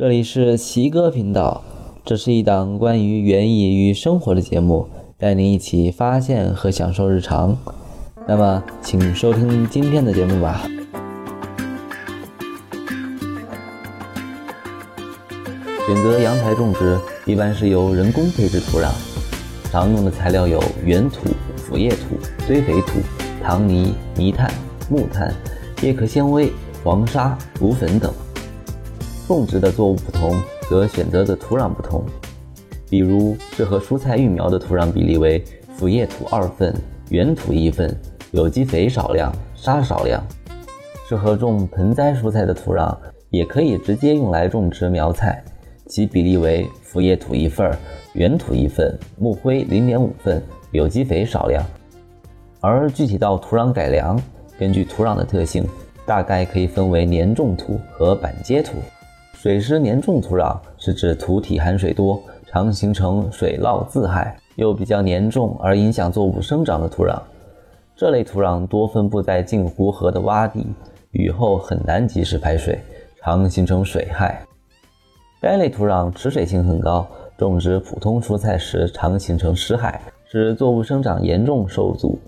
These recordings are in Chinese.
这里是奇哥频道，这是一档关于园艺与生活的节目，带您一起发现和享受日常。那么，请收听今天的节目吧。选择阳台种植，一般是由人工配置土壤，常用的材料有原土、腐叶土、堆肥土、糖泥、泥炭、木炭、叶壳纤维、黄沙、骨粉等。种植的作物不同，则选择的土壤不同。比如，适合蔬菜育苗的土壤比例为腐叶土二份，原土一份，有机肥少量，沙少量。适合种盆栽蔬菜的土壤，也可以直接用来种植苗菜，其比例为腐叶土一份，原土一份，木灰零点五份，有机肥少量。而具体到土壤改良，根据土壤的特性，大概可以分为粘重土和板结土。水湿粘重土壤是指土体含水多，常形成水涝自害，又比较粘重而影响作物生长的土壤。这类土壤多分布在近湖河的洼地，雨后很难及时排水，常形成水害。该类土壤持水性很高，种植普通蔬菜时常形成湿害，使作物生长严重受阻。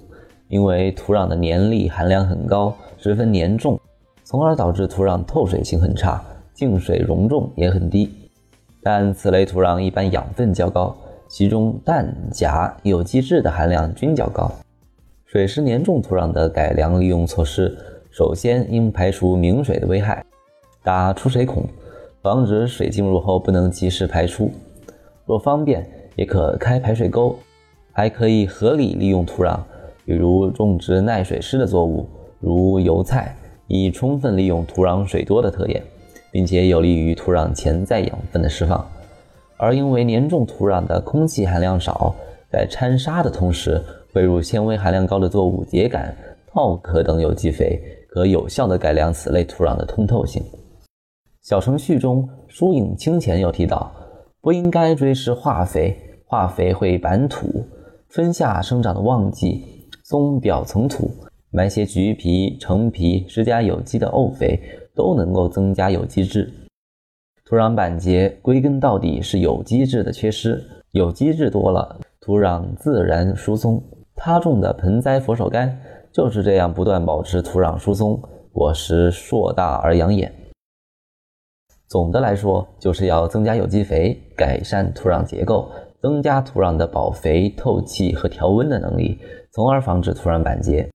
因为土壤的黏力含量很高，十分粘重，从而导致土壤透水性很差。净水容重也很低，但此类土壤一般养分较高，其中氮、钾、有机质的含量均较高。水湿粘重土壤的改良利用措施，首先应排除明水的危害，打出水孔，防止水进入后不能及时排出。若方便，也可开排水沟，还可以合理利用土壤，比如种植耐水湿的作物，如油菜，以充分利用土壤水多的特点。并且有利于土壤潜在养分的释放，而因为粘重土壤的空气含量少，在掺沙的同时，汇入纤维含量高的作物秸秆、稻壳等有机肥，可有效的改良此类土壤的通透性。小程序中疏影清前有提到，不应该追施化肥，化肥会板土，春夏生长的旺季松表层土，埋些橘皮、橙皮，施加有机的沤肥。都能够增加有机质。土壤板结归根到底是有机质的缺失，有机质多了，土壤自然疏松。他种的盆栽佛手柑就是这样不断保持土壤疏松，果实硕大而养眼。总的来说，就是要增加有机肥，改善土壤结构，增加土壤的保肥、透气和调温的能力，从而防止土壤板结。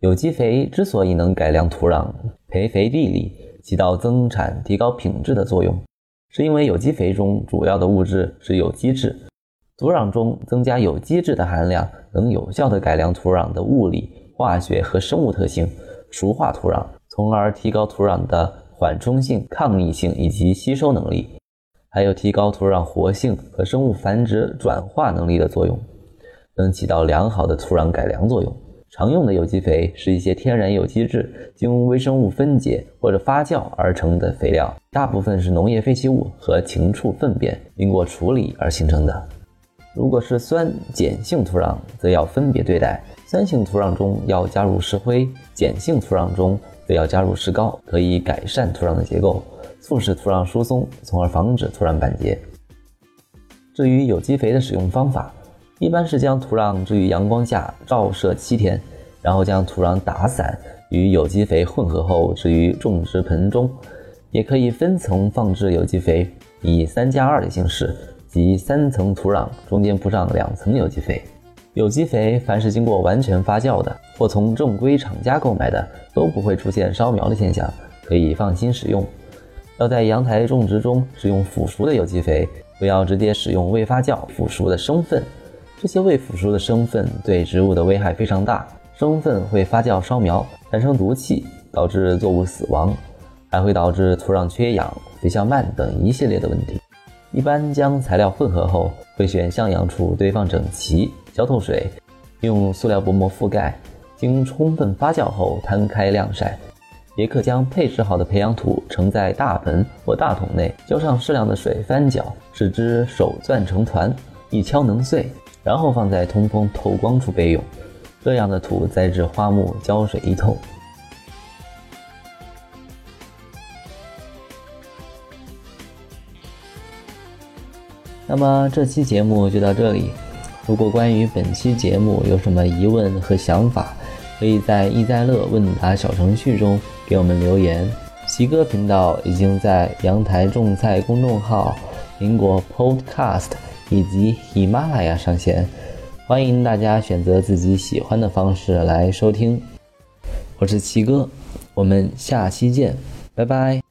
有机肥之所以能改良土壤、培肥地力，起到增产、提高品质的作用，是因为有机肥中主要的物质是有机质。土壤中增加有机质的含量，能有效地改良土壤的物理、化学和生物特性，熟化土壤，从而提高土壤的缓冲性、抗逆性以及吸收能力，还有提高土壤活性和生物繁殖转化能力的作用，能起到良好的土壤改良作用。常用的有机肥是一些天然有机质经微生物分解或者发酵而成的肥料，大部分是农业废弃物和禽畜粪便经过处理而形成的。如果是酸碱性土壤，则要分别对待，酸性土壤中要加入石灰，碱性土壤中则要加入石膏，可以改善土壤的结构，促使土壤疏松，从而防止土壤板结。至于有机肥的使用方法，一般是将土壤置于阳光下照射七天，然后将土壤打散，与有机肥混合后置于种植盆中。也可以分层放置有机肥，以三加二的形式，即三层土壤中间铺上两层有机肥。有机肥凡是经过完全发酵的，或从正规厂家购买的，都不会出现烧苗的现象，可以放心使用。要在阳台种植中使用腐熟的有机肥，不要直接使用未发酵腐熟的生粪。这些未腐熟的生粪对植物的危害非常大，生粪会发酵烧苗，产生毒气，导致作物死亡，还会导致土壤缺氧、肥效慢等一系列的问题。一般将材料混合后，会选向阳处堆放整齐、浇透水，用塑料薄膜覆盖，经充分发酵后摊开晾晒。也可将配置好的培养土盛在大盆或大桶内，浇上适量的水翻搅，使之手攥成团，一敲能碎。然后放在通风透光处备用，这样的土栽植花木，浇水一透。那么这期节目就到这里。如果关于本期节目有什么疑问和想法，可以在易在乐问答小程序中给我们留言。奇哥频道已经在阳台种菜公众号、苹果 Podcast 以及喜马拉雅上线，欢迎大家选择自己喜欢的方式来收听。我是奇哥，我们下期见，拜拜。